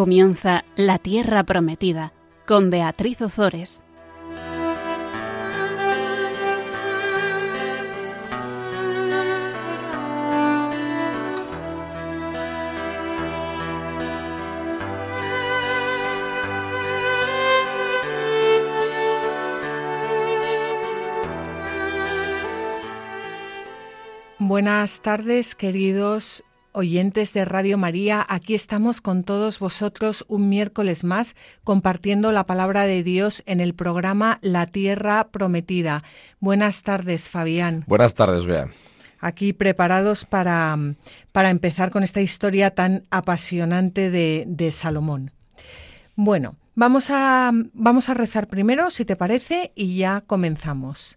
Comienza La Tierra Prometida con Beatriz Ozores. Buenas tardes, queridos oyentes de Radio María. Aquí estamos con todos vosotros un miércoles más compartiendo la palabra de Dios en el programa La Tierra Prometida. Buenas tardes, Fabián. Buenas tardes, Bea. Aquí preparados para, para empezar con esta historia tan apasionante de, de Salomón. Bueno, vamos a, vamos a rezar primero, si te parece, y ya comenzamos.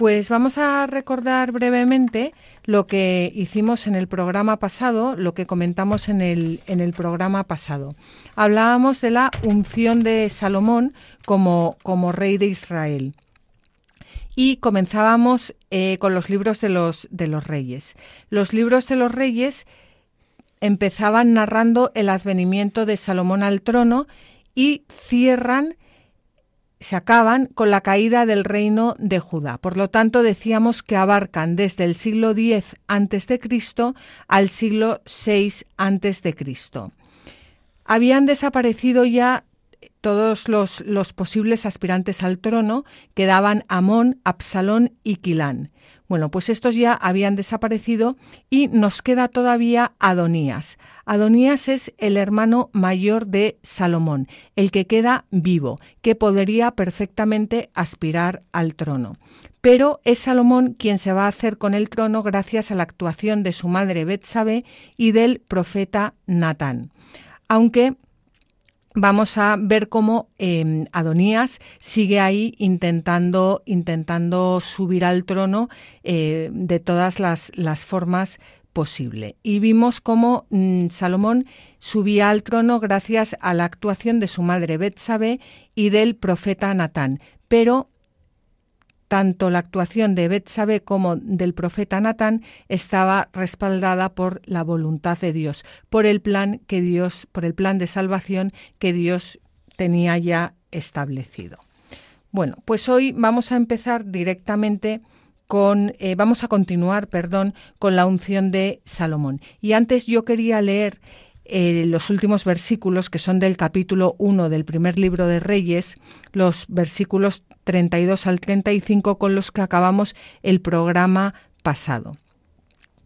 Pues vamos a recordar brevemente lo que hicimos en el programa pasado, lo que comentamos en el, en el programa pasado. Hablábamos de la unción de Salomón como, como rey de Israel. Y comenzábamos eh, con los libros de los, de los reyes. Los libros de los reyes empezaban narrando el advenimiento de Salomón al trono y cierran se acaban con la caída del reino de Judá. Por lo tanto, decíamos que abarcan desde el siglo X Cristo al siglo VI Cristo. Habían desaparecido ya todos los, los, posibles aspirantes al trono, quedaban Amón, Absalón y Quilán. Bueno, pues estos ya habían desaparecido y nos queda todavía Adonías. Adonías es el hermano mayor de Salomón, el que queda vivo, que podría perfectamente aspirar al trono. Pero es Salomón quien se va a hacer con el trono gracias a la actuación de su madre Betsabé y del profeta Natán. Aunque vamos a ver cómo eh, Adonías sigue ahí intentando, intentando subir al trono eh, de todas las, las formas posible. Y vimos cómo mm, Salomón subía al trono gracias a la actuación de su madre Betsabe y del profeta Natán. Pero tanto la actuación de Betsabe como del profeta Natán estaba respaldada por la voluntad de Dios, por el plan que Dios, por el plan de salvación que Dios tenía ya establecido. Bueno, pues hoy vamos a empezar directamente con, eh, vamos a continuar, perdón, con la unción de Salomón. Y antes yo quería leer eh, los últimos versículos, que son del capítulo 1 del primer libro de Reyes, los versículos 32 al 35 con los que acabamos el programa pasado,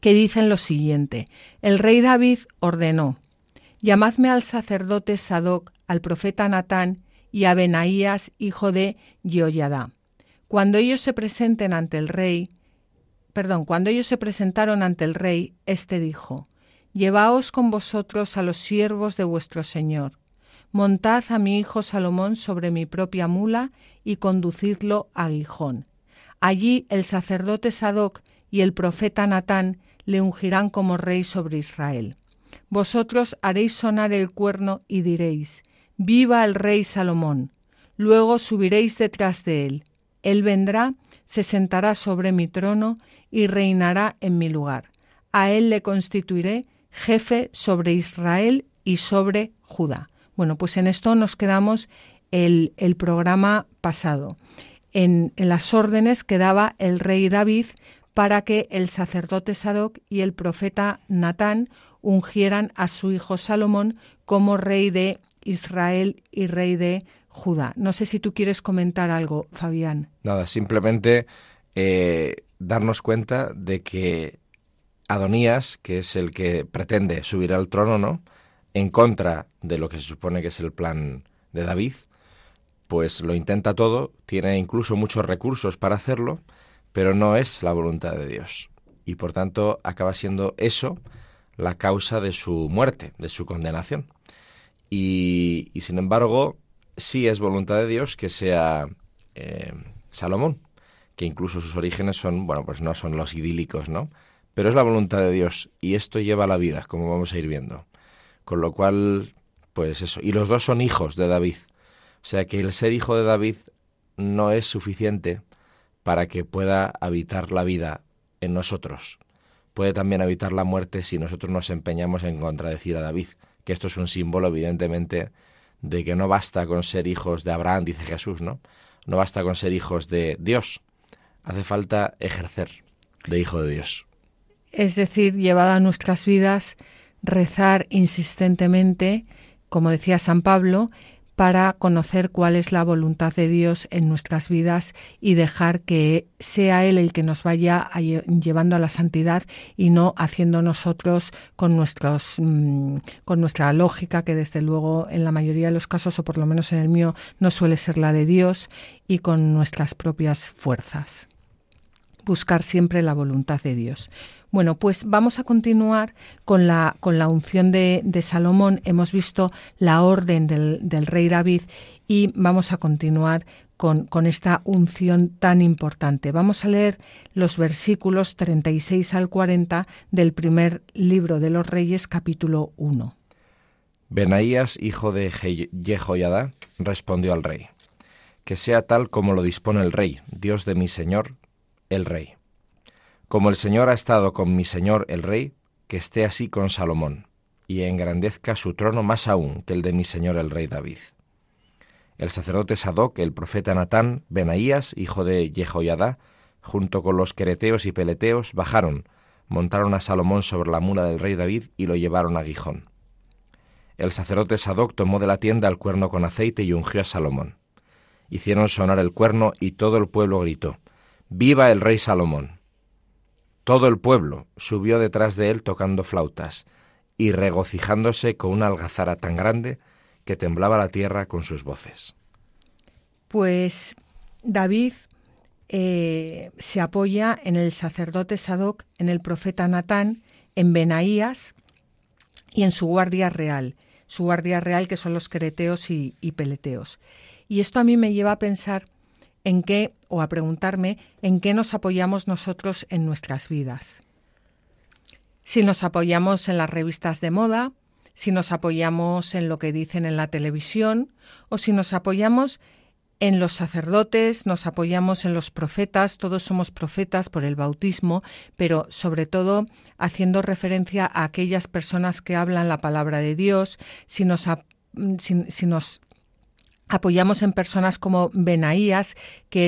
que dicen lo siguiente. El rey David ordenó, llamadme al sacerdote Sadoc, al profeta Natán y a Benaías, hijo de Jehoiada. Cuando ellos se presenten ante el rey, perdón, cuando ellos se presentaron ante el rey, éste dijo, Llevaos con vosotros a los siervos de vuestro Señor. Montad a mi hijo Salomón sobre mi propia mula y conducidlo a Gijón. Allí el sacerdote Sadoc y el profeta Natán le ungirán como rey sobre Israel. Vosotros haréis sonar el cuerno y diréis, Viva el rey Salomón. Luego subiréis detrás de él. Él vendrá, se sentará sobre mi trono y reinará en mi lugar. A él le constituiré jefe sobre Israel y sobre Judá. Bueno, pues en esto nos quedamos el, el programa pasado, en, las órdenes que daba el rey David para que el sacerdote Sadoc y el profeta Natán ungieran a su hijo Salomón como rey de Israel y rey de Judá. No sé si tú quieres comentar algo, Fabián. Nada, simplemente eh, darnos cuenta de que Adonías, que es el que pretende subir al trono, ¿no? En contra de lo que se supone que es el plan de David, pues lo intenta todo, tiene incluso muchos recursos para hacerlo, pero no es la voluntad de Dios. Y por tanto acaba siendo eso la causa de su muerte, de su condenación. Y, sin embargo, sí es voluntad de Dios que sea eh, Salomón, que incluso sus orígenes son, bueno, pues no son los idílicos, ¿no? Pero es la voluntad de Dios y esto lleva a la vida, como vamos a ir viendo. Con lo cual, pues eso. Y los dos son hijos de David. O sea que el ser hijo de David no es suficiente para que pueda habitar la vida en nosotros. Puede también habitar la muerte si nosotros nos empeñamos en contradecir a David, que esto es un símbolo, evidentemente, de que no basta con ser hijos de Abraham, dice Jesús, ¿no? No basta con ser hijos de Dios. Hace falta ejercer de hijo de Dios. Es decir, llevada a nuestras vidas, rezar insistentemente, como decía San Pablo, para conocer cuál es la voluntad de Dios en nuestras vidas y dejar que sea Él el que nos vaya llevando a la santidad y no haciendo nosotros con nuestros mm, con nuestra lógica que desde luego en la mayoría de los casos o por lo menos en el mío no suele ser la de Dios y con nuestras propias fuerzas buscar siempre la voluntad de Dios. Bueno, pues vamos a continuar con la, con la unción de, Salomón. Hemos visto la orden del, del, rey David y vamos a continuar con, con, esta unción tan importante. Vamos a leer los versículos 36 al 40 del primer libro de los Reyes, capítulo 1. Benaías, hijo de Jehoiada, respondió al rey: Que sea tal como lo dispone el rey, Dios de mi señor, el rey. Como el Señor ha estado con mi Señor el rey, que esté así con Salomón, y engrandezca su trono más aún que el de mi Señor el rey David. El sacerdote Sadoc, el profeta Natán, Benaías, hijo de Jehoiada, junto con los quereteos y peleteos, bajaron, montaron a Salomón sobre la mula del rey David y lo llevaron a Gijón. El sacerdote Sadoc tomó de la tienda el cuerno con aceite y ungió a Salomón. Hicieron sonar el cuerno y todo el pueblo gritó, Viva el rey Salomón. Todo el pueblo subió detrás de él tocando flautas y regocijándose con una algazara tan grande que temblaba la tierra con sus voces. Pues David eh, se apoya en el sacerdote Sadoc, en el profeta Natán, en Benaías y en su guardia real, su guardia real que son los creteos y, y peleteos. Y esto a mí me lleva a pensar en qué, o a preguntarme, en qué nos apoyamos nosotros en nuestras vidas. Si nos apoyamos en las revistas de moda, si nos apoyamos en lo que dicen en la televisión, o si nos apoyamos en los sacerdotes, nos apoyamos en los profetas, todos somos profetas por el bautismo, pero sobre todo haciendo referencia a aquellas personas que hablan la palabra de Dios, si nos, nos apoyamos en personas como Benaías, que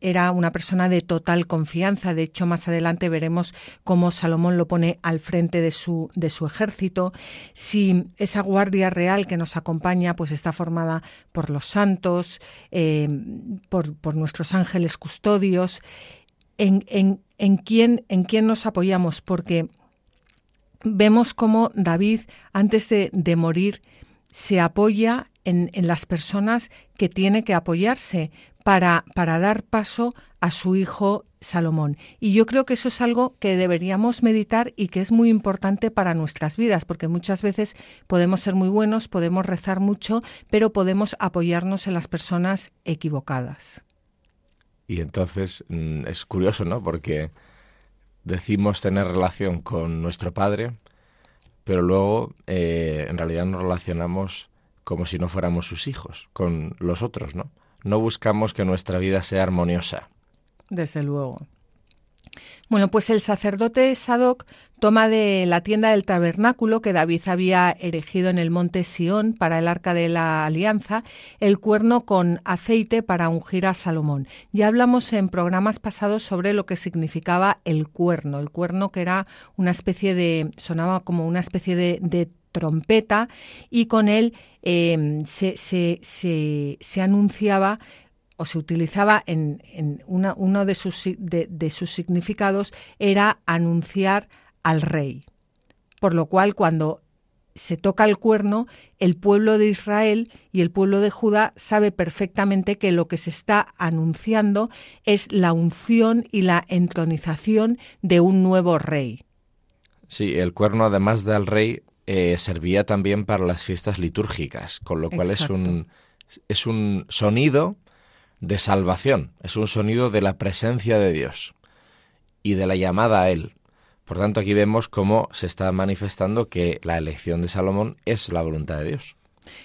era una persona de total confianza. De hecho, más adelante veremos cómo Salomón lo pone al frente de su, ejército. Si esa guardia real que nos acompaña, pues está formada por los santos, eh, por, nuestros ángeles custodios, ¿en, en, en, quién, ¿en quién nos apoyamos? Porque vemos cómo David, antes de, de morir, se apoya en, las personas que tiene que apoyarse para, para dar paso a su hijo Salomón. Y yo creo que eso es algo que deberíamos meditar y que es muy importante para nuestras vidas, porque muchas veces podemos ser muy buenos, podemos rezar mucho, pero podemos apoyarnos en las personas equivocadas. Y entonces mm, es curioso, ¿no? Porque decimos tener relación con nuestro Padre, pero luego eh, en realidad nos relacionamos como si no fuéramos sus hijos, con los otros, ¿no? No buscamos que nuestra vida sea armoniosa. Desde luego. Bueno, pues el sacerdote Sadoc toma de la tienda del tabernáculo que David había erigido en el monte Sión para el arca de la alianza el cuerno con aceite para ungir a Salomón. Ya hablamos en programas pasados sobre lo que significaba el cuerno. El cuerno que era una especie de, sonaba como una especie de, de trompeta y con él em, se, se, anunciaba o se utilizaba en, en una, uno de sus, de, sus significados era anunciar al rey. Por lo cual cuando se toca el cuerno, el pueblo de Israel y el pueblo de Judá sabe perfectamente que lo que se está anunciando es la unción y la entronización de un nuevo rey. Sí, el cuerno además del rey eh, servía también para las fiestas litúrgicas, con lo cual es un, es un sonido de salvación, es un sonido de la presencia de Dios y de la llamada a Él. Por tanto, aquí vemos cómo se está manifestando que la elección de Salomón es la voluntad de Dios.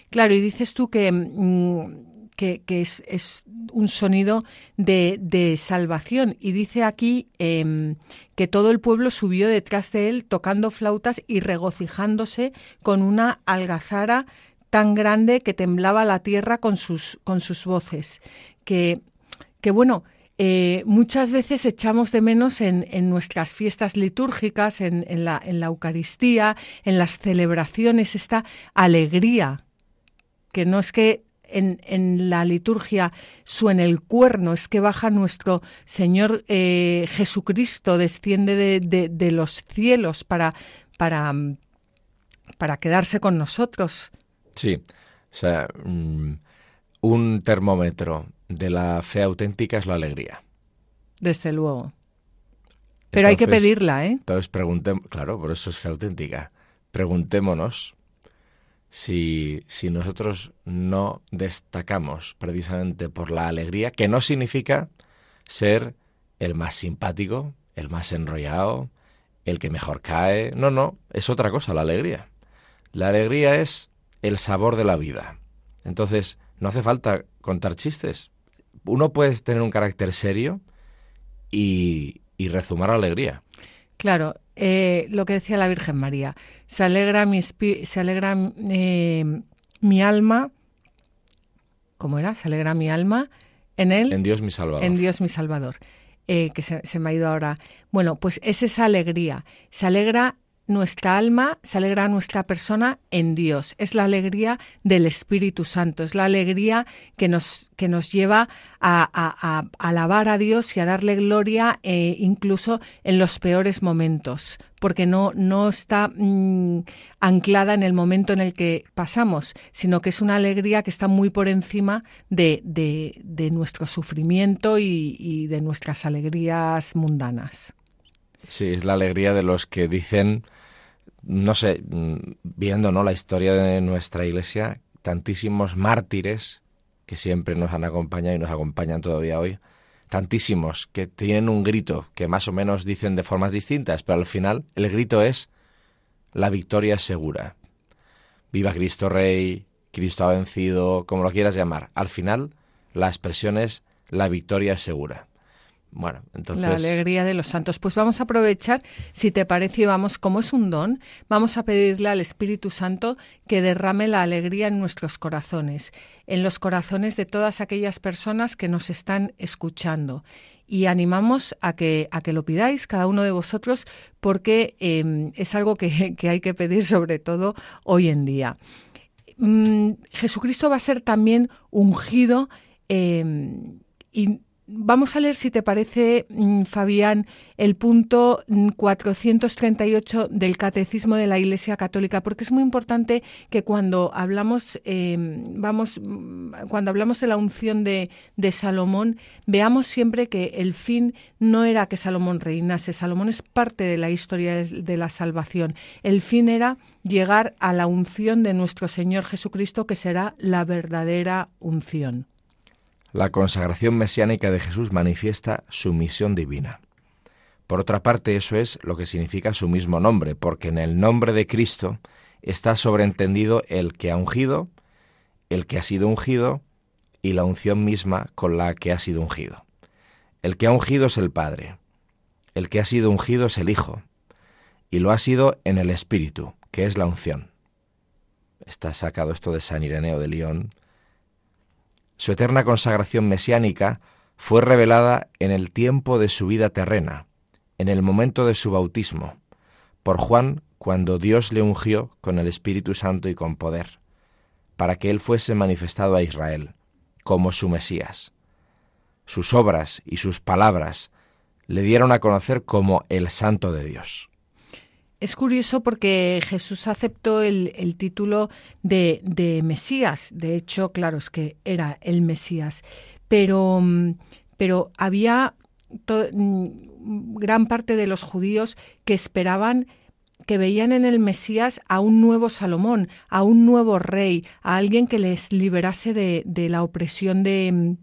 Claro, y dices tú que, mm, que, es, un sonido de, salvación. Y dice aquí em, que todo el pueblo subió detrás de él tocando flautas y regocijándose con una algazara tan grande que temblaba la tierra con sus, con sus voces. Que, que bueno, eh, muchas veces echamos de menos en, nuestras fiestas litúrgicas, en, la, en, la, Eucaristía, en las celebraciones, esta alegría, que no es que en, la liturgia suene el cuerno, es que baja nuestro Señor eh, Jesucristo, desciende de, los cielos para, para, para quedarse con nosotros. Sí, o sea, mm, un termómetro de la fe auténtica es la alegría. Desde luego. Pero hay que pedirla, ¿eh? Entonces preguntemos, claro, por eso es fe auténtica. Preguntémonos si, si nosotros no destacamos precisamente por la alegría, que no significa ser el más simpático, el más enrollado, el que mejor cae. No, no, es otra cosa la alegría. La alegría es el sabor de la vida. Entonces, no hace falta contar chistes. Uno puede tener un carácter serio y, y rezumar alegría. Claro, eh, lo que decía la Virgen María, se alegra mi, se alegra, eh, mi alma, ¿cómo era? Se alegra mi alma en él. En Dios mi Salvador. En Dios mi Salvador. Eh, que se, se, me ha ido ahora. Bueno, pues es esa alegría. Se alegra nuestra alma, se alegra nuestra persona en Dios. Es la alegría del Espíritu Santo, es la alegría que nos, que nos lleva a, alabar a Dios y a darle gloria eh, incluso en los peores momentos, porque no, no está mm, anclada en el momento en el que pasamos, sino que es una alegría que está muy por encima de, de, nuestro sufrimiento y, y de nuestras alegrías mundanas. Sí, es la alegría de los que dicen no sé, mm, viendo ¿no? la historia de nuestra iglesia, tantísimos mártires que siempre nos han acompañado y nos acompañan todavía hoy, tantísimos que tienen un grito que más o menos dicen de formas distintas, pero al final el grito es la victoria segura. Viva Cristo Rey, Cristo ha vencido, como lo quieras llamar. Al final la expresión es la victoria segura. Bueno, entonces... La alegría de los santos. Pues vamos a aprovechar, si te parece, y vamos, como es un don, vamos a pedirle al Espíritu Santo que derrame la alegría en nuestros corazones, en los corazones de todas aquellas personas que nos están escuchando. Y animamos a que, a que lo pidáis cada uno de vosotros porque em, es algo que, hay que pedir sobre todo hoy en día. Mm, Jesucristo va a ser también ungido em, y Vamos a leer, si te parece, mm, Fabián, el punto 438 mm, del Catecismo de la Iglesia Católica, porque es muy importante que cuando hablamos, em, vamos, mm, cuando hablamos de la unción de, de, Salomón, veamos siempre que el fin no era que Salomón reinase. Salomón es parte de la historia de la salvación. El fin era llegar a la unción de nuestro Señor Jesucristo, que será la verdadera unción. La consagración mesiánica de Jesús manifiesta su misión divina. Por otra parte, eso es lo que significa su mismo nombre, porque en el nombre de Cristo está sobreentendido el que ha ungido, el que ha sido ungido y la unción misma con la que ha sido ungido. El que ha ungido es el Padre, el que ha sido ungido es el Hijo, y lo ha sido en el Espíritu, que es la unción. Está sacado esto de San Ireneo de León, su eterna consagración mesiánica fue revelada en el tiempo de su vida terrena, en el momento de su bautismo, por Juan cuando Dios le ungió con el Espíritu Santo y con poder, para que él fuese manifestado a Israel como su Mesías. Sus obras y sus palabras le dieron a conocer como el Santo de Dios. Es curioso porque Jesús aceptó el, título de, de, Mesías. De hecho, claro, es que era el Mesías. Pero, mm, pero había mm, gran parte de los judíos que esperaban que veían en el Mesías a un nuevo Salomón, a un nuevo rey, a alguien que les liberase de, de la opresión de,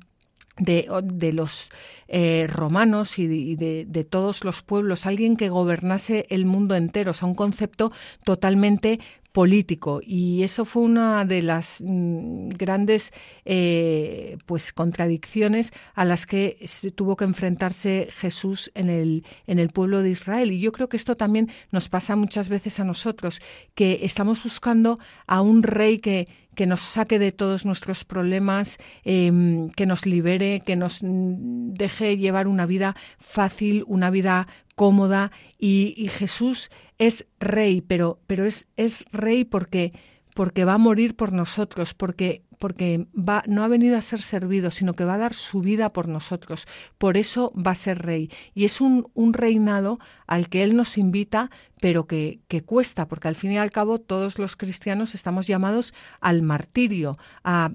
de, los eh, romanos y, de, todos los pueblos, alguien que gobernase el mundo entero, o sea, un concepto totalmente político. Y eso fue una de las mm, grandes eh, pues contradicciones a las que tuvo que enfrentarse Jesús en el en el pueblo de Israel. Y yo creo que esto también nos pasa muchas veces a nosotros que estamos buscando a un rey que que nos saque de todos nuestros problemas, em, que nos libere, que nos deje llevar una vida fácil, una vida cómoda. Y, Jesús es rey, pero, pero es, es rey porque, porque va a morir por nosotros, porque, porque va, no ha venido a ser servido, sino que va a dar su vida por nosotros. Por eso va a ser rey. Y es un, un reinado al que Él nos invita, pero que, que, cuesta, porque al fin y al cabo todos los cristianos estamos llamados al martirio, a,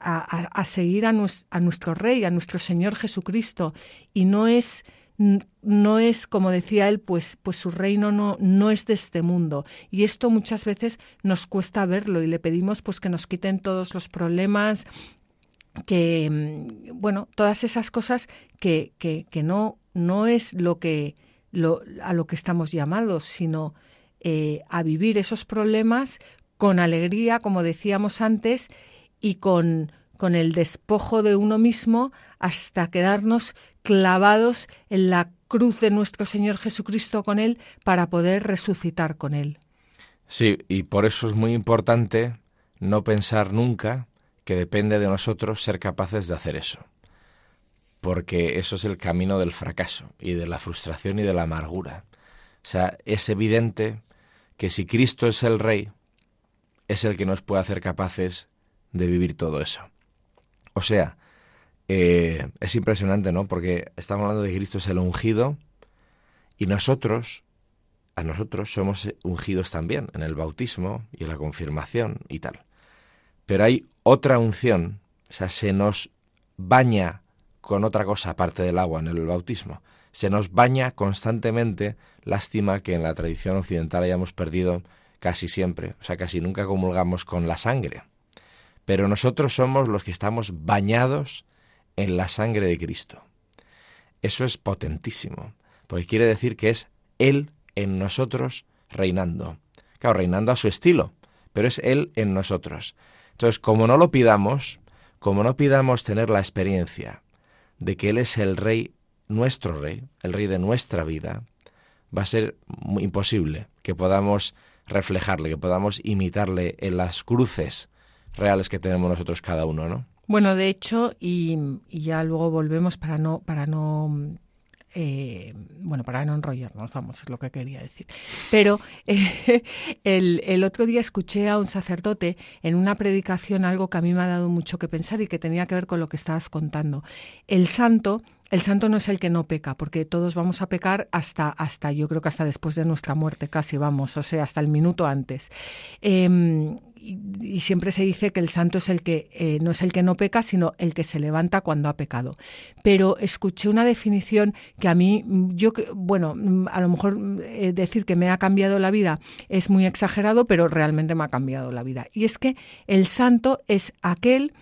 a, a seguir a, a nuestro Rey, a nuestro Señor Jesucristo. Y no es no es, como decía él, pues, pues su reino no, no es de este mundo. Y esto muchas veces nos cuesta verlo y le pedimos pues que nos quiten todos los problemas, que, mm, bueno, todas esas cosas que, que, que no, no es lo que, lo, a lo que estamos llamados, sino eh, a vivir esos problemas con alegría, como decíamos antes, y con, con el despojo de uno mismo hasta quedarnos clavados en la cruz de nuestro Señor Jesucristo con Él para poder resucitar con Él. Sí, y por eso es muy importante no pensar nunca que depende de nosotros ser capaces de hacer eso. Porque eso es el camino del fracaso y de la frustración y de la amargura. O sea, es evidente que si Cristo es el Rey, es el que nos puede hacer capaces de vivir todo eso. O sea, eh, es impresionante, ¿no? Porque estamos hablando de Cristo es el ungido y nosotros, a nosotros somos ungidos también en el bautismo y en la confirmación y tal. Pero hay otra unción, o sea, se nos baña con otra cosa aparte del agua en el bautismo. Se nos baña constantemente, lástima que en la tradición occidental hayamos perdido casi siempre, o sea, casi nunca comulgamos con la sangre. Pero nosotros somos los que estamos bañados en la sangre de Cristo. Eso es potentísimo, porque quiere decir que es Él en nosotros reinando. Claro, reinando a su estilo, pero es Él en nosotros. Entonces, como no lo pidamos, como no pidamos tener la experiencia de que Él es el Rey, nuestro Rey, el Rey de nuestra vida, va a ser imposible que podamos reflejarle, que podamos imitarle en las cruces reales que tenemos nosotros cada uno, ¿no? Bueno, de hecho, y, ya luego volvemos para no, para no eh, bueno, para no enrollarnos, vamos, es lo que quería decir. Pero eh, el, el, otro día escuché a un sacerdote en una predicación algo que a mí me ha dado mucho que pensar y que tenía que ver con lo que estabas contando. El santo el santo no es el que no peca, porque todos vamos a pecar hasta, hasta yo creo que hasta después de nuestra muerte, casi vamos, o sea, hasta el minuto antes. Em, y, siempre se dice que el santo es el que eh, no es el que no peca, sino el que se levanta cuando ha pecado. Pero escuché una definición que a mí, yo, bueno, a lo mejor eh, decir que me ha cambiado la vida es muy exagerado, pero realmente me ha cambiado la vida. Y es que el santo es aquel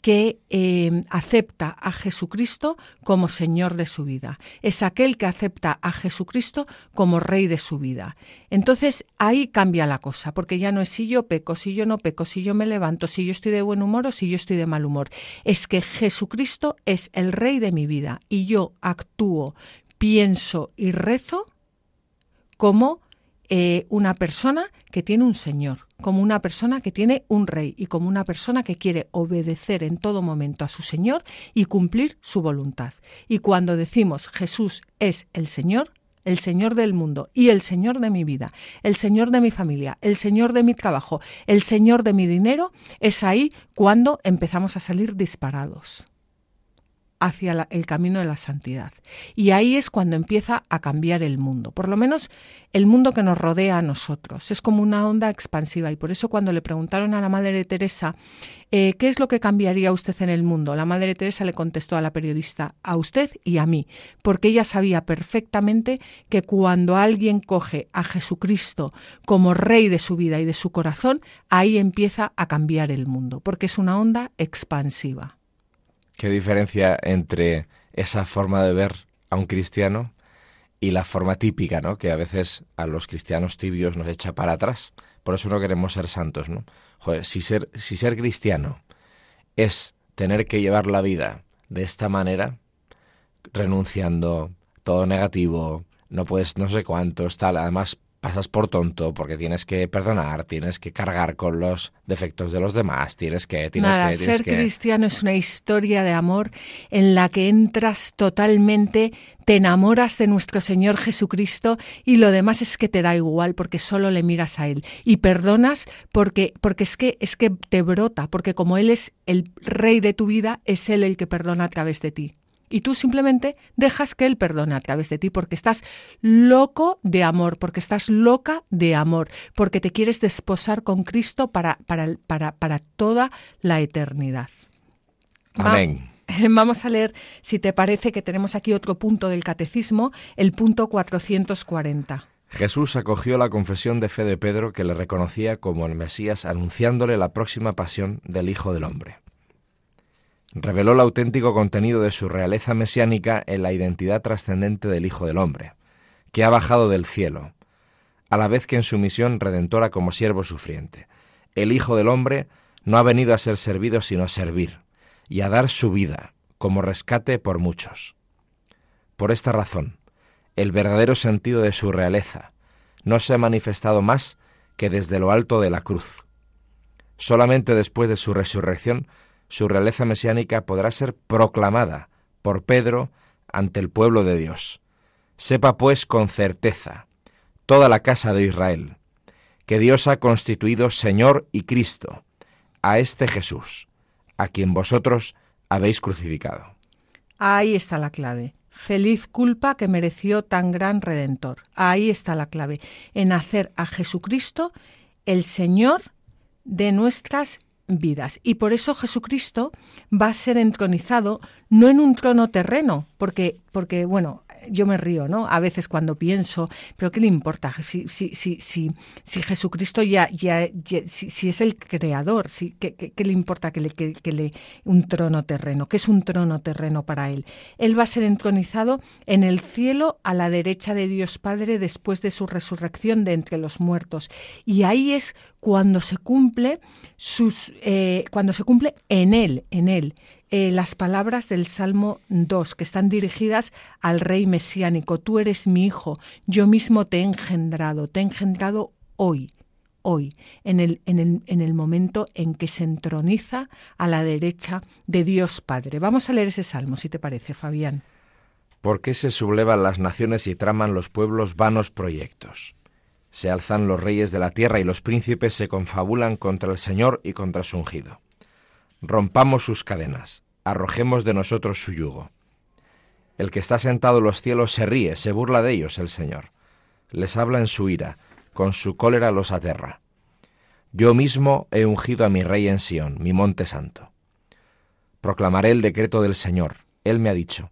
que eh, acepta a Jesucristo como Señor de su vida. Es aquel que acepta a Jesucristo como Rey de su vida. Entonces ahí cambia la cosa, porque ya no es si yo peco, si yo no peco, si yo me levanto, si yo estoy de buen humor o si yo estoy de mal humor. Es que Jesucristo es el Rey de mi vida y yo actúo, pienso y rezo como eh, una persona que tiene un Señor, como una persona que tiene un rey y como una persona que quiere obedecer en todo momento a su Señor y cumplir su voluntad. Y cuando decimos Jesús es el Señor, el Señor del mundo y el Señor de mi vida, el Señor de mi familia, el Señor de mi trabajo, el Señor de mi dinero, es ahí cuando empezamos a salir disparados hacia el camino de la santidad. Y ahí es cuando empieza a cambiar el mundo, por lo menos el mundo que nos rodea a nosotros. Es como una onda expansiva y por eso cuando le preguntaron a la Madre Teresa eh, qué es lo que cambiaría usted en el mundo, la Madre Teresa le contestó a la periodista, a usted y a mí, porque ella sabía perfectamente que cuando alguien coge a Jesucristo como rey de su vida y de su corazón, ahí empieza a cambiar el mundo, porque es una onda expansiva. Qué diferencia entre esa forma de ver a un cristiano y la forma típica, ¿no? Que a veces a los cristianos tibios nos echa para atrás. Por eso no queremos ser santos, ¿no? Joder, si ser, si ser cristiano es tener que llevar la vida de esta manera, renunciando, todo negativo, no puedes, no sé cuántos, tal, además pasas por tonto porque tienes que perdonar, tienes que cargar con los defectos de los demás, tienes que... Tienes Nada, que, tienes ser que... cristiano es una historia de amor en la que entras totalmente, te enamoras de nuestro Señor Jesucristo y lo demás es que te da igual porque solo le miras a Él. Y perdonas porque, porque es, que, es que te brota, porque como Él es el rey de tu vida, es Él el que perdona a través de ti y tú simplemente dejas que Él perdone a través de ti porque estás loco de amor, porque estás loca de amor, porque te quieres desposar con Cristo para, para, para, para toda la eternidad. Amén. Vamos a leer, si te parece, que tenemos aquí otro punto del catecismo, el punto 440. Jesús acogió la confesión de fe de Pedro que le reconocía como el Mesías anunciándole la próxima pasión del Hijo del Hombre reveló el auténtico contenido de su realeza mesiánica en la identidad trascendente del Hijo del Hombre, que ha bajado del cielo, a la vez que en su misión redentora como siervo sufriente. El Hijo del Hombre no ha venido a ser servido sino a servir, y a dar su vida como rescate por muchos. Por esta razón, el verdadero sentido de su realeza no se ha manifestado más que desde lo alto de la cruz. Solamente después de su resurrección su realeza mesiánica podrá ser proclamada por Pedro ante el pueblo de Dios. Sepa pues con certeza toda la casa de Israel que Dios ha constituido Señor y Cristo a este Jesús, a quien vosotros habéis crucificado. Ahí está la clave. Feliz culpa que mereció tan gran redentor. Ahí está la clave, en hacer a Jesucristo el Señor de nuestras vidas. Y por eso Jesucristo va a ser entronizado no en un trono terreno, porque, porque bueno, yo me río, ¿no? A veces cuando pienso, pero ¿qué le importa? Si, si, si, si, si Jesucristo ya, ya, si, es el creador, si, ¿qué, qué, le importa que le, que, le un trono terreno? ¿Qué es un trono terreno para él? Él va a ser entronizado en el cielo a la derecha de Dios Padre después de su resurrección de entre los muertos. Y ahí es cuando se cumple sus, eh, cuando se cumple en él, en él. Eh, las palabras del Salmo 2, que están dirigidas al rey mesiánico. Tú eres mi hijo, yo mismo te he engendrado, te he engendrado hoy, hoy, en el, en el, en el momento en que se entroniza a la derecha de Dios Padre. Vamos a leer ese salmo, si te parece, Fabián. ¿Por qué se sublevan las naciones y traman los pueblos vanos proyectos? Se alzan los reyes de la tierra y los príncipes se confabulan contra el Señor y contra su ungido. Rompamos sus cadenas, arrojemos de nosotros su yugo. El que está sentado en los cielos se ríe, se burla de ellos el Señor. Les habla en su ira, con su cólera los aterra. Yo mismo he ungido a mi rey en Sión, mi monte santo. Proclamaré el decreto del Señor. Él me ha dicho,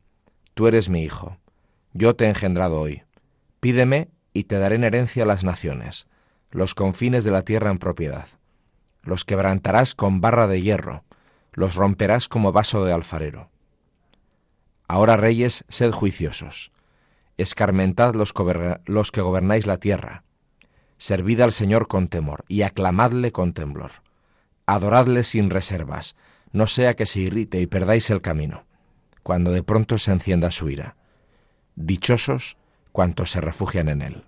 Tú eres mi hijo, yo te he engendrado hoy. Pídeme y te daré en herencia las naciones, los confines de la tierra en propiedad. Los quebrantarás con barra de hierro, los romperás como vaso de alfarero. Ahora, reyes, sed juiciosos, escarmentad los, que gobernáis la tierra, servid al Señor con temor y aclamadle con temblor, adoradle sin reservas, no sea que se irrite y perdáis el camino, cuando de pronto se encienda su ira. Dichosos cuantos se refugian en él.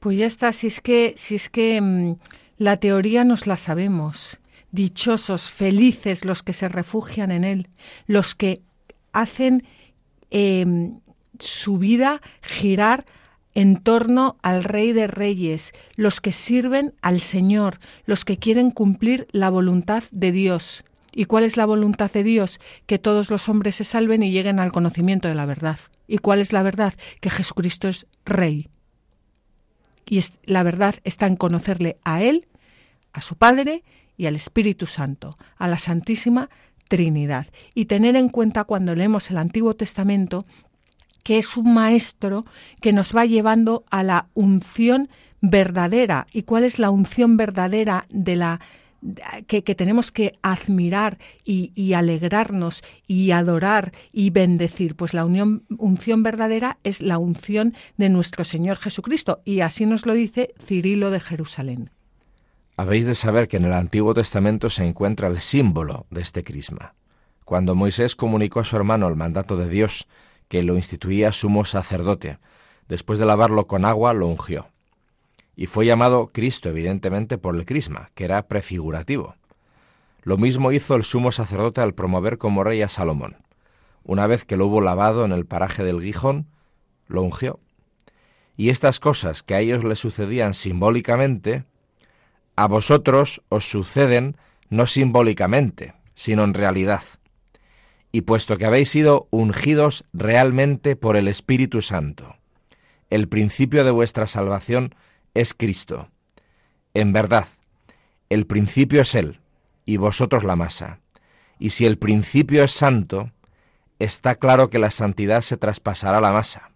Pues ya está, si es que, si es que mm, la teoría nos la sabemos. Dichosos, felices los que se refugian en Él, los que hacen em, su vida girar en torno al Rey de Reyes, los que sirven al Señor, los que quieren cumplir la voluntad de Dios. ¿Y cuál es la voluntad de Dios? Que todos los hombres se salven y lleguen al conocimiento de la verdad. ¿Y cuál es la verdad? Que Jesucristo es Rey. Y es, la verdad está en conocerle a Él, a su Padre y al Espíritu Santo, a la Santísima Trinidad. Y tener en cuenta cuando leemos el Antiguo Testamento que es un maestro que nos va llevando a la unción verdadera. ¿Y cuál es la unción verdadera de la que, tenemos que admirar y, alegrarnos y adorar y bendecir. Pues la unción verdadera es la unción de nuestro Señor Jesucristo y así nos lo dice Cirilo de Jerusalén. Habéis de saber que en el Antiguo Testamento se encuentra el símbolo de este crisma. Cuando Moisés comunicó a su hermano el mandato de Dios, que lo instituía sumo sacerdote, después de lavarlo con agua lo ungió y fue llamado Cristo evidentemente por el crisma, que era prefigurativo. Lo mismo hizo el sumo sacerdote al promover como rey a Salomón. Una vez que lo hubo lavado en el paraje del Gijón, lo ungió. Y estas cosas que a ellos les sucedían simbólicamente, a vosotros os suceden no simbólicamente, sino en realidad. Y puesto que habéis sido ungidos realmente por el Espíritu Santo, el principio de vuestra salvación es Cristo. En verdad, el principio es Él y vosotros la masa. Y si el principio es santo, está claro que la santidad se traspasará la masa.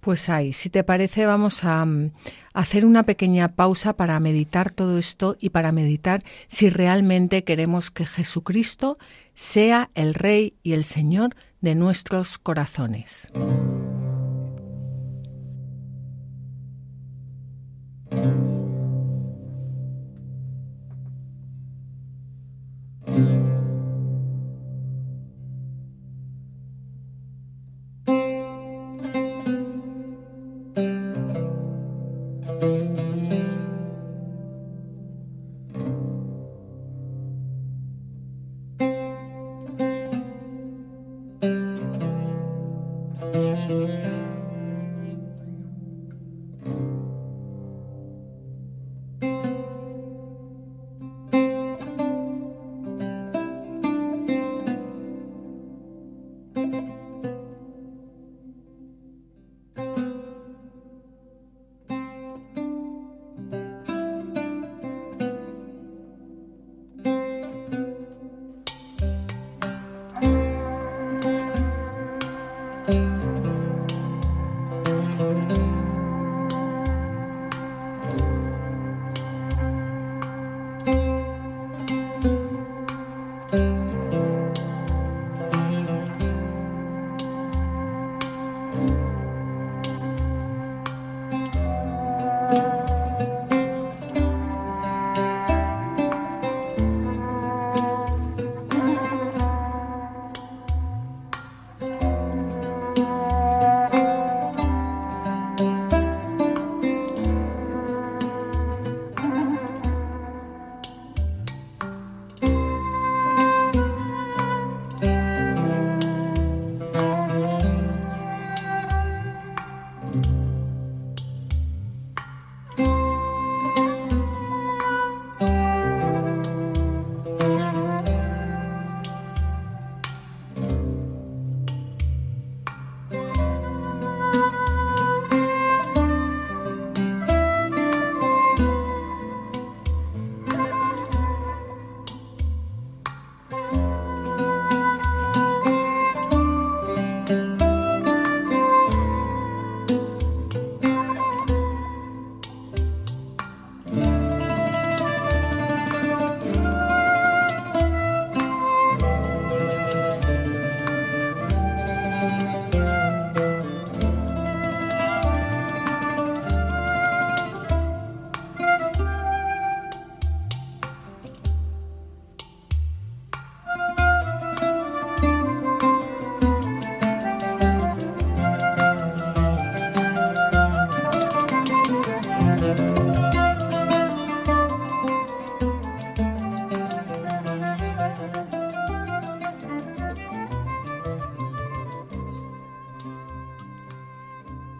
Pues ahí, si te parece, vamos a, mm, hacer una pequeña pausa para meditar todo esto y para meditar si realmente queremos que Jesucristo sea el Rey y el Señor de nuestros corazones.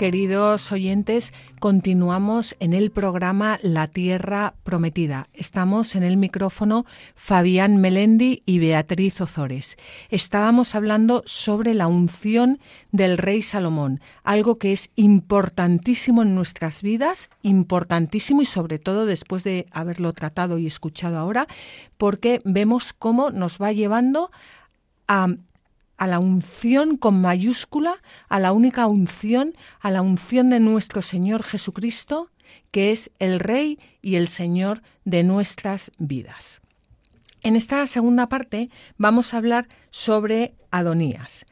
Queridos oyentes, continuamos en el programa La Tierra Prometida. Estamos en el micrófono Fabián Melendi y Beatriz Ozores. Estábamos hablando sobre la unción del rey Salomón, algo que es importantísimo en nuestras vidas, importantísimo y sobre todo después de haberlo tratado y escuchado ahora, porque vemos cómo nos va llevando a a la unción con mayúscula, a la única unción, a la unción de nuestro Señor Jesucristo, que es el Rey y el Señor de nuestras vidas. En esta segunda parte vamos a hablar sobre Adonías.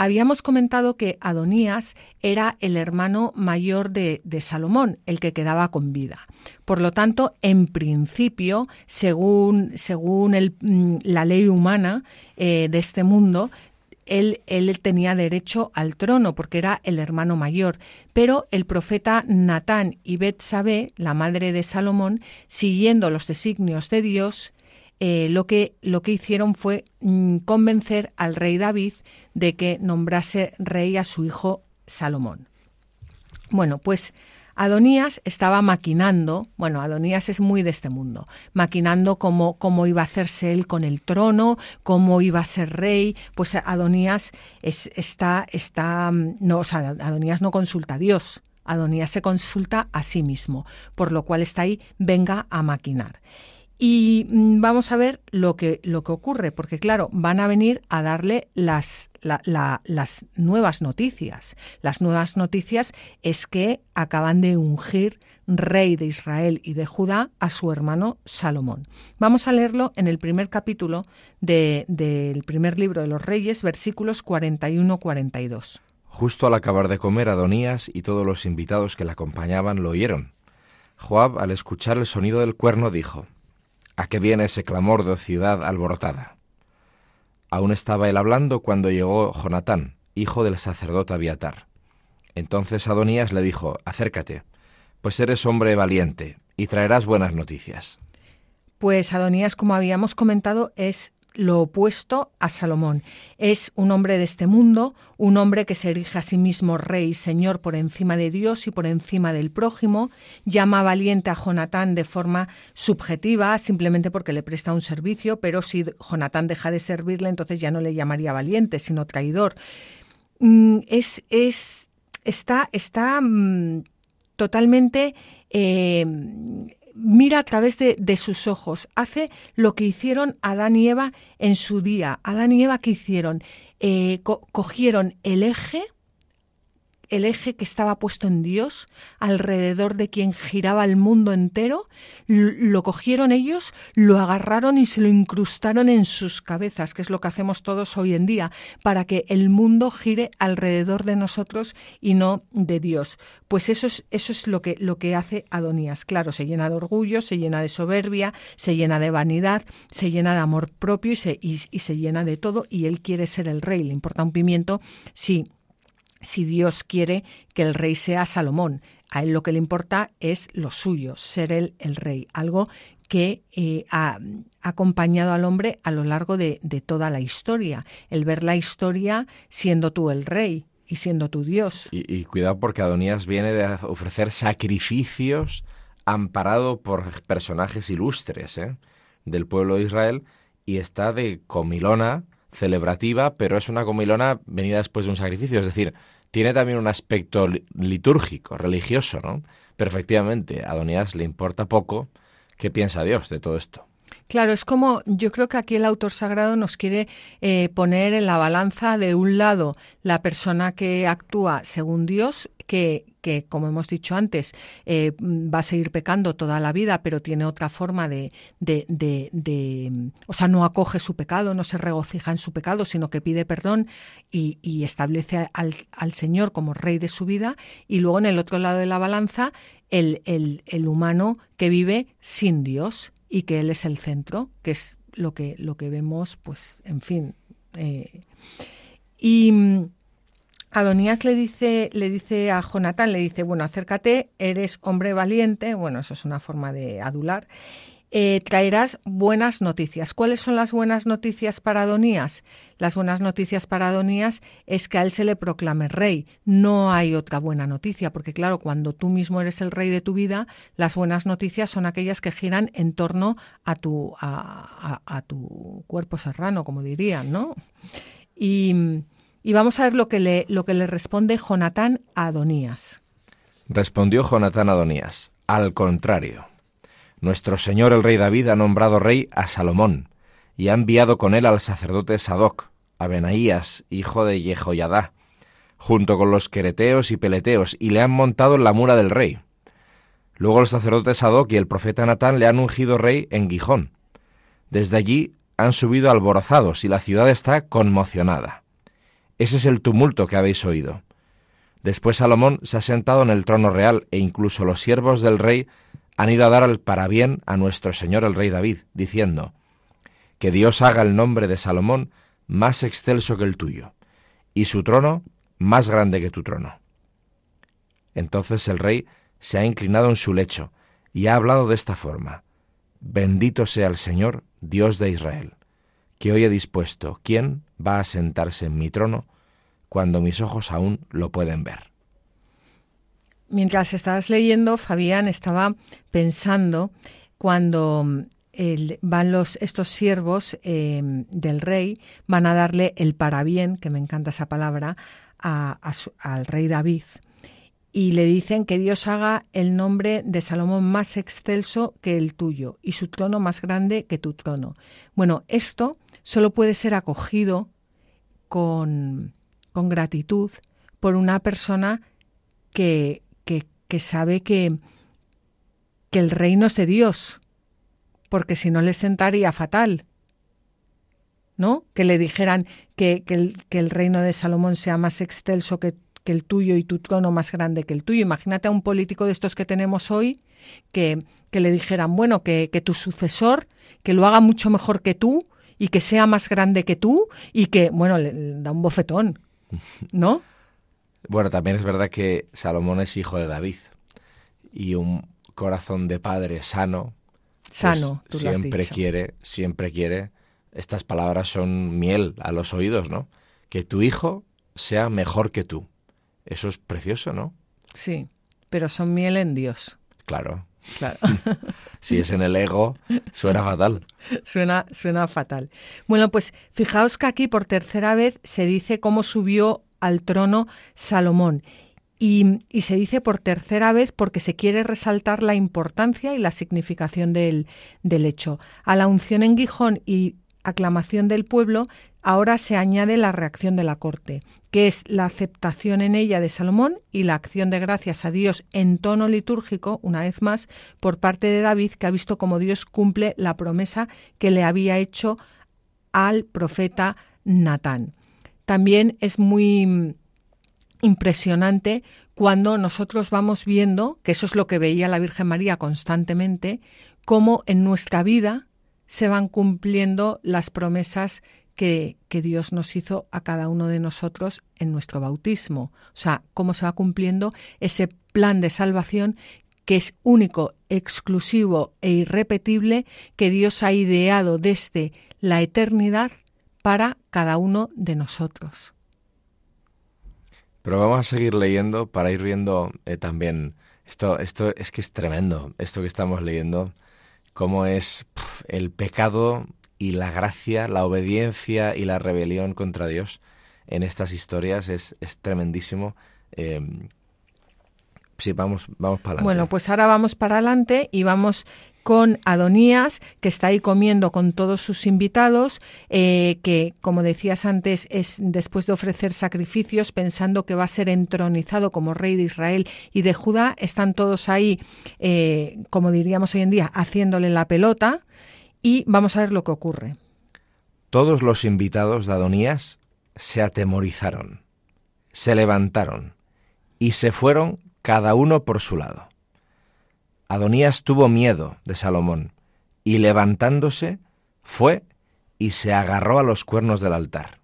Habíamos comentado que Adonías era el hermano mayor de, Salomón, el que quedaba con vida. Por lo tanto, en principio, según, según mm, la ley humana eh, de este mundo, él, él, tenía derecho al trono porque era el hermano mayor. Pero el profeta Natán y Betsabé, la madre de Salomón, siguiendo los designios de Dios, eh, lo, que, lo que hicieron fue mm, convencer al rey David de que nombrase rey a su hijo Salomón. Bueno, pues Adonías estaba maquinando, bueno, Adonías es muy de este mundo, maquinando cómo, cómo iba a hacerse él con el trono, cómo iba a ser rey, pues Adonías es, está, está, mm, no, o sea, Adonías no consulta a Dios, Adonías se consulta a sí mismo, por lo cual está ahí, venga a maquinar. Y mm, vamos a ver lo que, lo que ocurre, porque claro, van a venir a darle las, las nuevas noticias. Las nuevas noticias es que acaban de ungir rey de Israel y de Judá a su hermano Salomón. Vamos a leerlo en el primer capítulo del primer libro de los Reyes, versículos 41-42. Justo al acabar de comer, Adonías y todos los invitados que le acompañaban lo oyeron. Joab, al escuchar el sonido del cuerno, dijo, ¿A qué viene ese clamor de ciudad alborotada? Aún estaba él hablando cuando llegó Jonatán, hijo del sacerdote Abiatar. Entonces Adonías le dijo, Acércate, pues eres hombre valiente, y traerás buenas noticias. Pues Adonías, como habíamos comentado, es lo opuesto a Salomón. Es un hombre de este mundo, un hombre que se erige a sí mismo rey y señor por encima de Dios y por encima del prójimo, llama valiente a Jonatán de forma subjetiva, simplemente porque le presta un servicio, pero si Jonatán deja de servirle, entonces ya no le llamaría valiente, sino traidor. Mm, es, es, está, está mm, totalmente eh, mira a través de, sus ojos, hace lo que hicieron Adán y Eva en su día. Adán y Eva, ¿qué hicieron? Eh, cogieron el eje el eje que estaba puesto en Dios, alrededor de quien giraba el mundo entero, lo cogieron ellos, lo agarraron y se lo incrustaron en sus cabezas, que es lo que hacemos todos hoy en día, para que el mundo gire alrededor de nosotros y no de Dios. Pues eso es, eso es lo, que, lo que hace Adonías. Claro, se llena de orgullo, se llena de soberbia, se llena de vanidad, se llena de amor propio y se, y se llena de todo, y él quiere ser el rey. Le importa un pimiento si si Dios quiere que el rey sea Salomón. A él lo que le importa es lo suyo, ser él el rey, algo que eh, ha acompañado al hombre a lo largo de, toda la historia, el ver la historia siendo tú el rey y siendo tu Dios. Y, cuidado porque Adonías viene de ofrecer sacrificios amparado por personajes ilustres ¿eh? del pueblo de Israel y está de comilona celebrativa, pero es una comilona venida después de un sacrificio, es decir, tiene también un aspecto litúrgico, religioso, ¿no? Pero efectivamente, a Adonías le importa poco qué piensa Dios de todo esto. Claro, es como yo creo que aquí el autor sagrado nos quiere eh, poner en la balanza de un lado la persona que actúa según Dios, que, que como hemos dicho antes, eh, va a seguir pecando toda la vida, pero tiene otra forma de, de, de, o sea, no acoge su pecado, no se regocija en su pecado, sino que pide perdón y, y establece al, al, Señor como rey de su vida. Y luego en el otro lado de la balanza, el, el, el humano que vive sin Dios y que Él es el centro, que es lo que, lo que vemos, pues, en fin. Eh, y mm, Adonías le dice, le dice a Jonatán, le dice, bueno, acércate, eres hombre valiente, bueno, eso es una forma de adular, eh, traerás buenas noticias. ¿Cuáles son las buenas noticias para Adonías? Las buenas noticias para Adonías es que a él se le proclame rey. No hay otra buena noticia, porque claro, cuando tú mismo eres el rey de tu vida, las buenas noticias son aquellas que giran en torno a tu, a, tu cuerpo serrano, como dirían, ¿no? Y, y, vamos a ver lo que, le, lo que le responde Jonatán a Adonías. Respondió Jonatán a Adonías, al contrario. Nuestro Señor el rey David ha nombrado rey a Salomón, y ha enviado con él al sacerdote Sadoc, a Benaías, hijo de Jehoiadá, junto con los quereteos y peleteos, y le han montado en la mura del rey. Luego el sacerdote Sadoc y el profeta Natán le han ungido rey en Gijón. Desde allí han subido alborozados y la ciudad está conmocionada. Ese es el tumulto que habéis oído. Después Salomón se ha sentado en el trono real e incluso los siervos del rey han ido a dar el parabién a nuestro señor el rey David, diciendo, Que Dios haga el nombre de Salomón más excelso que el tuyo, y su trono más grande que tu trono. Entonces el rey se ha inclinado en su lecho y ha hablado de esta forma, Bendito sea el Señor, Dios de Israel, que hoy he dispuesto quién va a sentarse en mi trono cuando mis ojos aún lo pueden ver. Mientras estabas leyendo, Fabián estaba pensando cuando mm, van los, estos siervos eh, del rey, van a darle el parabién, que me encanta esa palabra, al rey David. Y le dicen que Dios haga el nombre de Salomón más excelso que el tuyo y su trono más grande que tu trono. Bueno, esto solo puede ser acogido con, con gratitud por una persona que, que, sabe que, que el reino es de Dios, porque si no le sentaría fatal. ¿No? Que le dijeran que, que, el, reino de Salomón sea más excelso que, que el tuyo y tu trono más grande que el tuyo. Imagínate a un político de estos que tenemos hoy que, le dijeran, bueno, que, que, tu sucesor, que lo haga mucho mejor que tú y que sea más grande que tú y que, bueno, le da un bofetón, ¿no? Bueno, también es verdad que Salomón es hijo de David y un corazón de padre sano, pues sano, siempre quiere, siempre quiere. Estas palabras son miel a los oídos, ¿no? Que tu hijo sea mejor que tú. Eso es precioso, ¿no? Sí, pero son miel en Dios. Claro. Claro. si es en el ego, suena fatal. Suena, suena fatal. Bueno, pues fijaos que aquí por tercera vez se dice cómo subió al trono Salomón. Y, se dice por tercera vez porque se quiere resaltar la importancia y la significación del, del hecho. A la unción en Gijón y aclamación del pueblo, ahora se añade la reacción de la corte, que es la aceptación en ella de Salomón y la acción de gracias a Dios en tono litúrgico, una vez más, por parte de David, que ha visto cómo Dios cumple la promesa que le había hecho al profeta Natán. También es muy impresionante cuando nosotros vamos viendo, que eso es lo que veía la Virgen María constantemente, cómo en nuestra vida se van cumpliendo las promesas que, que, Dios nos hizo a cada uno de nosotros en nuestro bautismo. O sea, cómo se va cumpliendo ese plan de salvación que es único, exclusivo e irrepetible que Dios ha ideado desde la eternidad para cada uno de nosotros. Pero vamos a seguir leyendo para ir viendo eh, también esto, esto es que es tremendo, esto que estamos leyendo, cómo es el pecado y la gracia, la obediencia y la rebelión contra Dios en estas historias es, es tremendísimo. Eh, sí, vamos, vamos para adelante. Bueno, pues ahora vamos para adelante y vamos con Adonías, que está ahí comiendo con todos sus invitados, eh, que, como decías antes, es después de ofrecer sacrificios, pensando que va a ser entronizado como rey de Israel y de Judá, están todos ahí, eh, como diríamos hoy en día, haciéndole la pelota, y vamos a ver lo que ocurre. Todos los invitados de Adonías se atemorizaron, se levantaron y se fueron cada uno por su lado. Adonías tuvo miedo de Salomón, y levantándose, fue y se agarró a los cuernos del altar.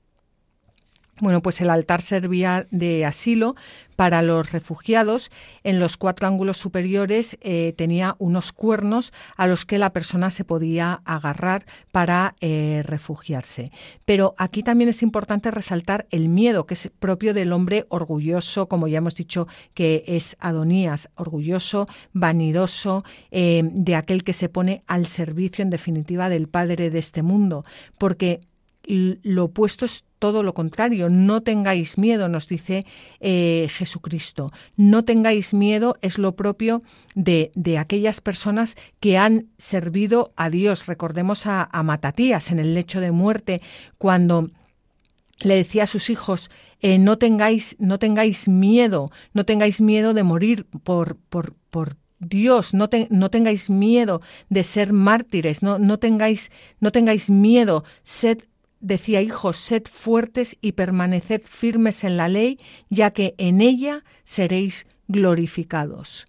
Bueno, pues el altar servía de asilo para los refugiados. En los cuatro ángulos superiores eh, tenía unos cuernos a los que la persona se podía agarrar para eh, refugiarse. Pero aquí también es importante resaltar el miedo que es propio del hombre orgulloso, como ya hemos dicho que es Adonías, orgulloso, vanidoso, eh, de aquel que se pone al servicio en definitiva del Padre de este mundo, porque lo opuesto es todo lo contrario. No tengáis miedo, nos dice eh, Jesucristo. No tengáis miedo es lo propio de, de, aquellas personas que han servido a Dios. Recordemos a, Matatías en el lecho de muerte, cuando le decía a sus hijos, eh, no, tengáis, no tengáis miedo, no tengáis miedo de morir por, por, por Dios, no, no tengáis miedo de ser mártires, no, no, tengáis, no tengáis miedo, sed decía, hijos, sed fuertes y permaneced firmes en la ley, ya que en ella seréis glorificados.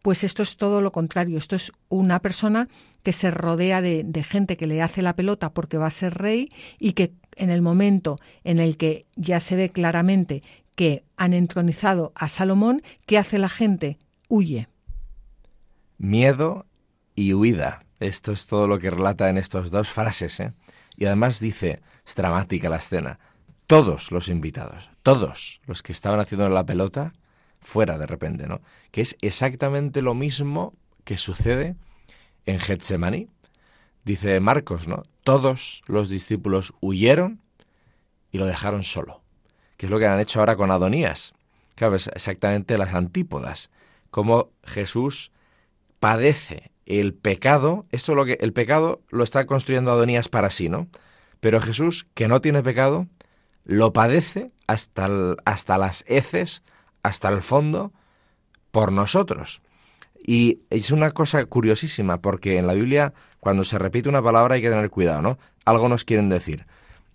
Pues esto es todo lo contrario, esto es una persona que se rodea de, gente que le hace la pelota porque va a ser rey y que en el momento en el que ya se ve claramente que han entronizado a Salomón, ¿qué hace la gente? Huye. Miedo y huida. Esto es todo lo que relata en estas dos frases. ¿eh? Y además dice, es dramática la escena, todos los invitados, todos los que estaban haciendo la pelota, fuera de repente, ¿no? Que es exactamente lo mismo que sucede en Getsemaní. Dice Marcos, ¿no? Todos los discípulos huyeron y lo dejaron solo que es lo que han hecho ahora con Adonías. Claro, es exactamente las antípodas. Cómo Jesús padece el pecado, esto lo que el pecado lo está construyendo Adonías para sí, ¿no? Pero Jesús, que no tiene pecado, lo padece hasta, hasta las heces, hasta el fondo, por nosotros. Y es una cosa curiosísima, porque en la Biblia, cuando se repite una palabra hay que tener cuidado, ¿no? Algo nos quieren decir.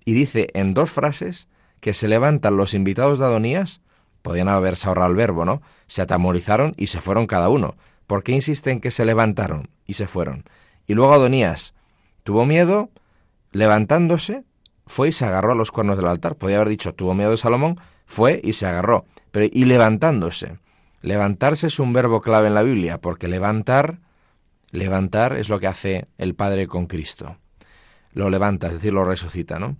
Y dice en dos frases que se levantan los invitados de Adonías, podían haberse ahorrado el verbo, ¿no? Se atamorizaron y se fueron cada uno. ¿Por qué insiste en que se levantaron y se fueron? Y luego Adonías tuvo miedo, levantándose, fue y se agarró a los cuernos del altar. Podía haber dicho, tuvo miedo de Salomón, fue y se agarró. Pero, y levantándose. Levantarse es un verbo clave en la Biblia, porque levantar, levantar es lo que hace el Padre con Cristo. Lo levanta, es decir, lo resucita, ¿no?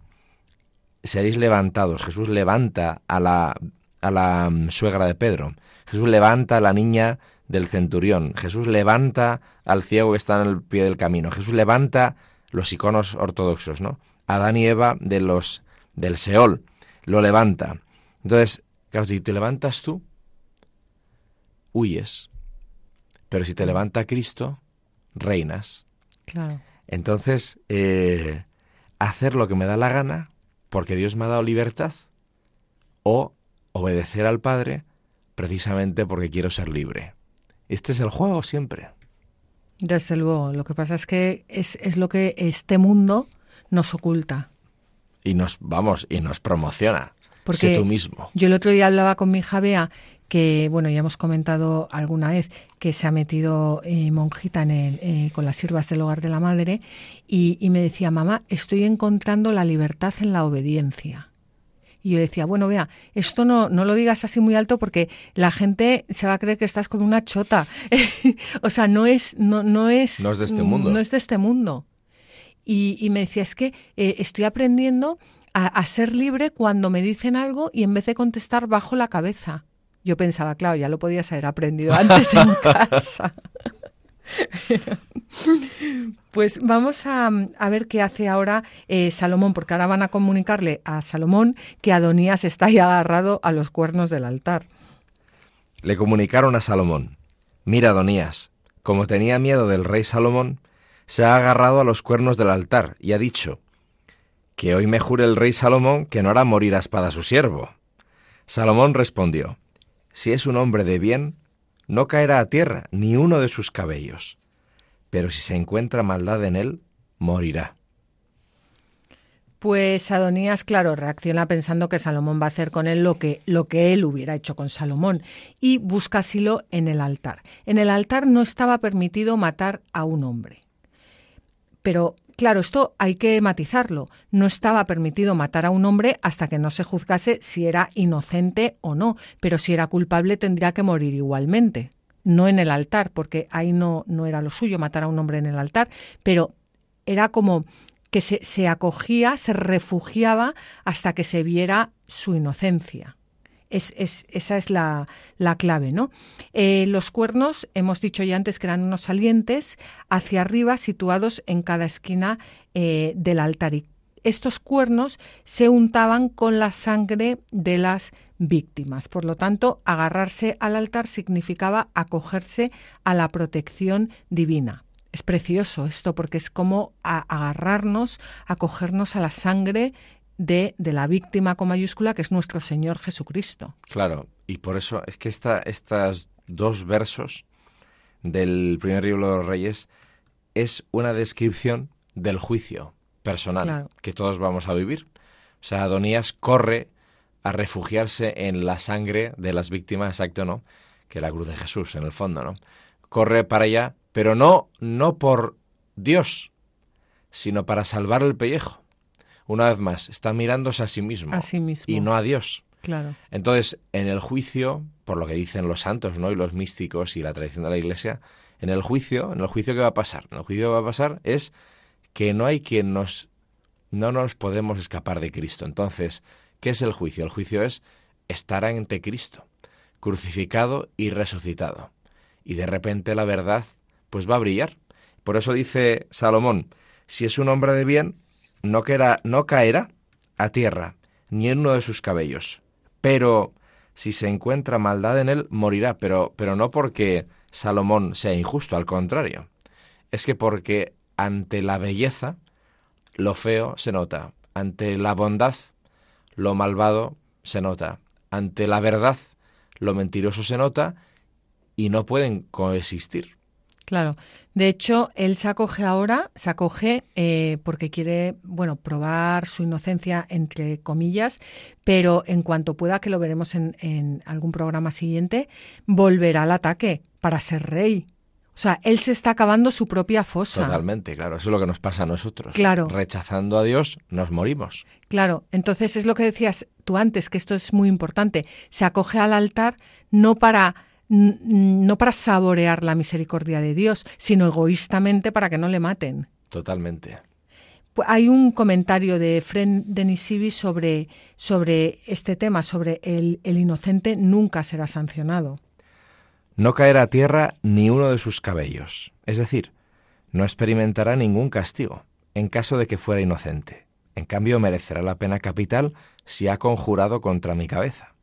seréis levantados. Jesús levanta a la, a la mm, suegra de Pedro. Jesús levanta a la niña del centurión. Jesús levanta al ciego que está en el pie del camino. Jesús levanta los iconos ortodoxos, ¿no? Adán y Eva de los del Seol lo levanta. Entonces, claro, si te levantas tú, huyes. Pero si te levanta Cristo, reinas. Claro. Entonces, eh, hacer lo que me da la gana porque Dios me ha dado libertad o obedecer al Padre precisamente porque quiero ser libre. Este es el juego siempre. Desde luego, lo que pasa es que es, lo que este mundo nos oculta. Y nos, vamos, y nos promociona. Porque tú mismo. Yo el otro día hablaba con mi hija Bea, que, bueno, ya hemos comentado alguna vez que se ha metido eh, monjita en eh, con las siervas del hogar de la madre, y, me decía, mamá, estoy encontrando la libertad en la obediencia. Y yo decía, bueno, vea, esto no, no lo digas así muy alto porque la gente se va a creer que estás con una chota. o sea, no es, no, no es. No es de este mundo. No es de este mundo. Y, me decía, es que eh, estoy aprendiendo a, a, ser libre cuando me dicen algo y en vez de contestar bajo la cabeza. Yo pensaba, claro, ya lo podías haber aprendido antes en casa. pues vamos a, ver qué hace ahora eh, Salomón, porque ahora van a comunicarle a Salomón que Adonías está ahí agarrado a los cuernos del altar. Le comunicaron a Salomón, mira Adonías, como tenía miedo del rey Salomón, se ha agarrado a los cuernos del altar y ha dicho, que hoy me jure el rey Salomón que no hará morir a espada a su siervo. Salomón respondió, si es un hombre de bien, no caerá a tierra ni uno de sus cabellos, pero si se encuentra maldad en él, morirá. Pues Adonías, claro, reacciona pensando que Salomón va a hacer con él lo que, lo que él hubiera hecho con Salomón y busca asilo en el altar. En el altar no estaba permitido matar a un hombre. Pero Claro, esto hay que matizarlo. No estaba permitido matar a un hombre hasta que no se juzgase si era inocente o no, pero si era culpable tendría que morir igualmente. No en el altar, porque ahí no, no era lo suyo matar a un hombre en el altar, pero era como que se, se acogía, se refugiaba hasta que se viera su inocencia. Es, esa es la, clave, ¿no? Eh, los cuernos, hemos dicho ya antes que eran unos salientes hacia arriba situados en cada esquina eh, del altar. Y estos cuernos se untaban con la sangre de las víctimas. Por lo tanto, agarrarse al altar significaba acogerse a la protección divina. Es precioso esto porque es como agarrarnos, acogernos a la sangre de, la víctima con mayúscula, que es nuestro Señor Jesucristo. Claro, y por eso es que esta, estos dos versos del primer libro de los Reyes es una descripción del juicio personal que todos vamos a vivir. O sea, Adonías corre a refugiarse en la sangre de las víctimas, exacto, ¿no? Que la cruz de Jesús, en el fondo, ¿no? Corre para allá, pero no, no por Dios, sino para salvar el pellejo. Una vez más, está mirándose a sí mismo, a sí mismo. y no a Dios. Claro. Entonces, en el juicio, por lo que dicen los santos, ¿no? Y los místicos y la tradición de la Iglesia, en el juicio, en el juicio que va a pasar, en el juicio que va a pasar es que no hay quien nos no nos podemos escapar de Cristo. Entonces, ¿qué es el juicio? El juicio es estar ante Cristo, crucificado y resucitado. Y de repente la verdad pues va a brillar. Por eso dice Salomón, si es un hombre de bien, no, no caerá a tierra, ni en uno de sus cabellos. Pero si se encuentra maldad en él, morirá, pero, pero no porque Salomón sea injusto, al contrario. Es que porque ante la belleza, lo feo se nota. Ante la bondad, lo malvado se nota. Ante la verdad, lo mentiroso se nota y no pueden coexistir. Claro. De hecho, él se acoge ahora, se acoge eh, porque quiere, bueno, probar su inocencia, entre comillas, pero en cuanto pueda, que lo veremos en, en algún programa siguiente, volverá al ataque para ser rey. O sea, él se está acabando su propia fosa. Totalmente, claro. Eso es lo que nos pasa a nosotros. Claro. Rechazando a Dios, nos morimos. Claro. Entonces es lo que decías tú antes, que esto es muy importante. Se acoge al altar no para no para saborear la misericordia de Dios, sino egoístamente para que no le maten. Totalmente. Pues hay un comentario de Fred Denisivi sobre, sobre este tema, sobre el, el inocente nunca será sancionado. No caerá a tierra ni uno de sus cabellos, es decir, no experimentará ningún castigo, en caso de que fuera inocente. En cambio, merecerá la pena capital si ha conjurado contra mi cabeza.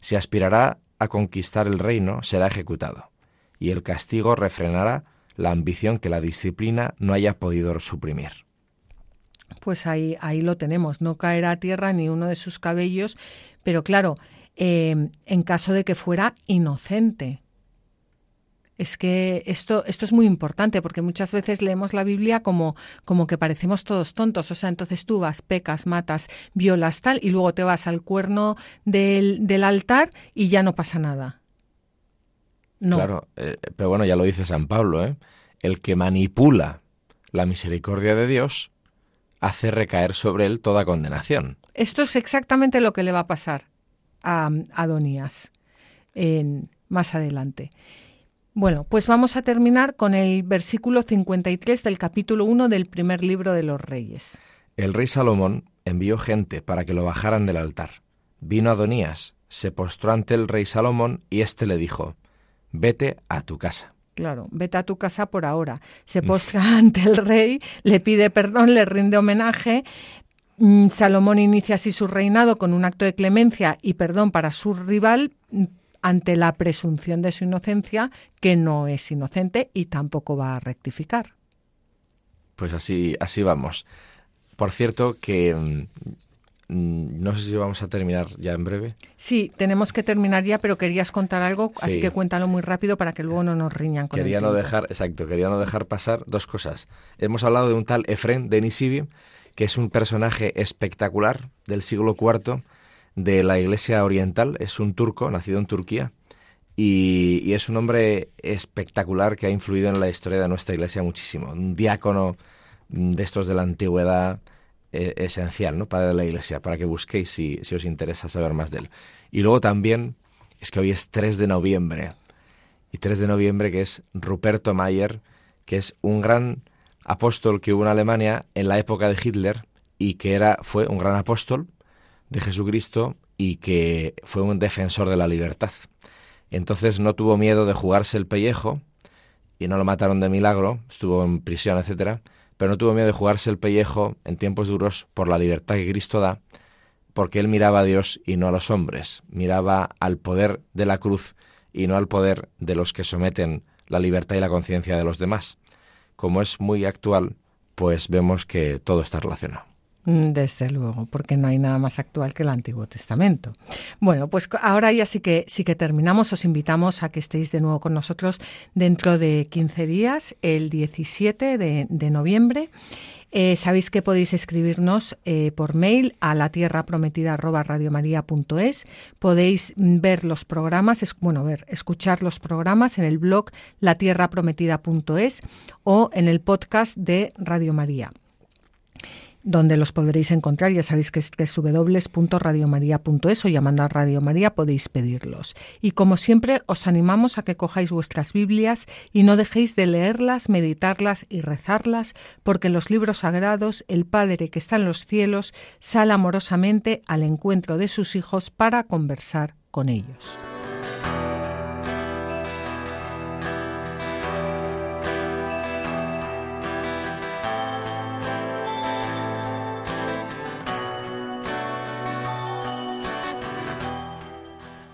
Si aspirará a conquistar el reino será ejecutado, y el castigo refrenará la ambición que la disciplina no haya podido suprimir. Pues ahí, ahí lo tenemos, no caerá a tierra ni uno de sus cabellos, pero claro, eh, en caso de que fuera inocente. Es que esto, esto es muy importante porque muchas veces leemos la Biblia como, como que parecemos todos tontos. O sea, entonces tú vas, pecas, matas, violas tal y luego te vas al cuerno del, del altar y ya no pasa nada. No. Claro, eh, pero bueno, ya lo dice San Pablo, ¿eh? El que manipula la misericordia de Dios hace recaer sobre él toda condenación. Esto es exactamente lo que le va a pasar a Adonías en, más adelante. Bueno, pues vamos a terminar con el versículo 53 del capítulo 1 del primer libro de los Reyes. El rey Salomón envió gente para que lo bajaran del altar. Vino Adonías, se postró ante el rey Salomón y éste le dijo, vete a tu casa. Claro, vete a tu casa por ahora. Se postra ante el rey, le pide perdón, le rinde homenaje. Mm, Salomón inicia así su reinado con un acto de clemencia y perdón para su rival, ante la presunción de su inocencia, que no es inocente y tampoco va a rectificar. Pues así, así vamos. Por cierto, que mm, no sé si vamos a terminar ya en breve. Sí, tenemos que terminar ya, pero querías contar algo, así que cuéntalo muy rápido para que luego no nos riñan con Quería no dejar, exacto, quería no dejar pasar dos cosas. Hemos hablado de un tal Efren de Nisibi, que es un personaje espectacular del siglo IV de la Iglesia Oriental, es un turco, nacido en Turquía, y, es un hombre espectacular que ha influido en la historia de nuestra Iglesia muchísimo. Un diácono de estos de la antigüedad eh, esencial, ¿no? Para la Iglesia, para que busquéis si, si os interesa saber más de él. Y luego también, es que hoy es 3 de noviembre, y 3 de noviembre que es Ruperto Mayer, que es un gran apóstol que hubo en Alemania en la época de Hitler y que era, fue un gran apóstol, de Jesucristo y que fue un defensor de la libertad. Entonces no tuvo miedo de jugarse el pellejo y no lo mataron de milagro, estuvo en prisión, etcétera, pero no tuvo miedo de jugarse el pellejo en tiempos duros por la libertad que Cristo da, porque él miraba a Dios y no a los hombres, miraba al poder de la cruz y no al poder de los que someten la libertad y la conciencia de los demás. Como es muy actual, pues vemos que todo está relacionado. Mm, desde luego, porque no hay nada más actual que el Antiguo Testamento. Bueno, pues ahora ya sí que sí que terminamos. Os invitamos a que estéis de nuevo con nosotros dentro de 15 días, el 17 de, noviembre. Eh, sabéis que podéis escribirnos eh, por mail a la tierra prometida Podéis mm, ver los programas, bueno, ver, escuchar los programas en el blog latierraprometida.es o en el podcast de Radio María donde los podréis encontrar. Ya sabéis que es www.radiomaria.es o llamando a Radio María podéis pedirlos. Y como siempre, os animamos a que cojáis vuestras Biblias y no dejéis de leerlas, meditarlas y rezarlas, porque en los libros sagrados el Padre que está en los cielos sale amorosamente al encuentro de sus hijos para conversar con ellos.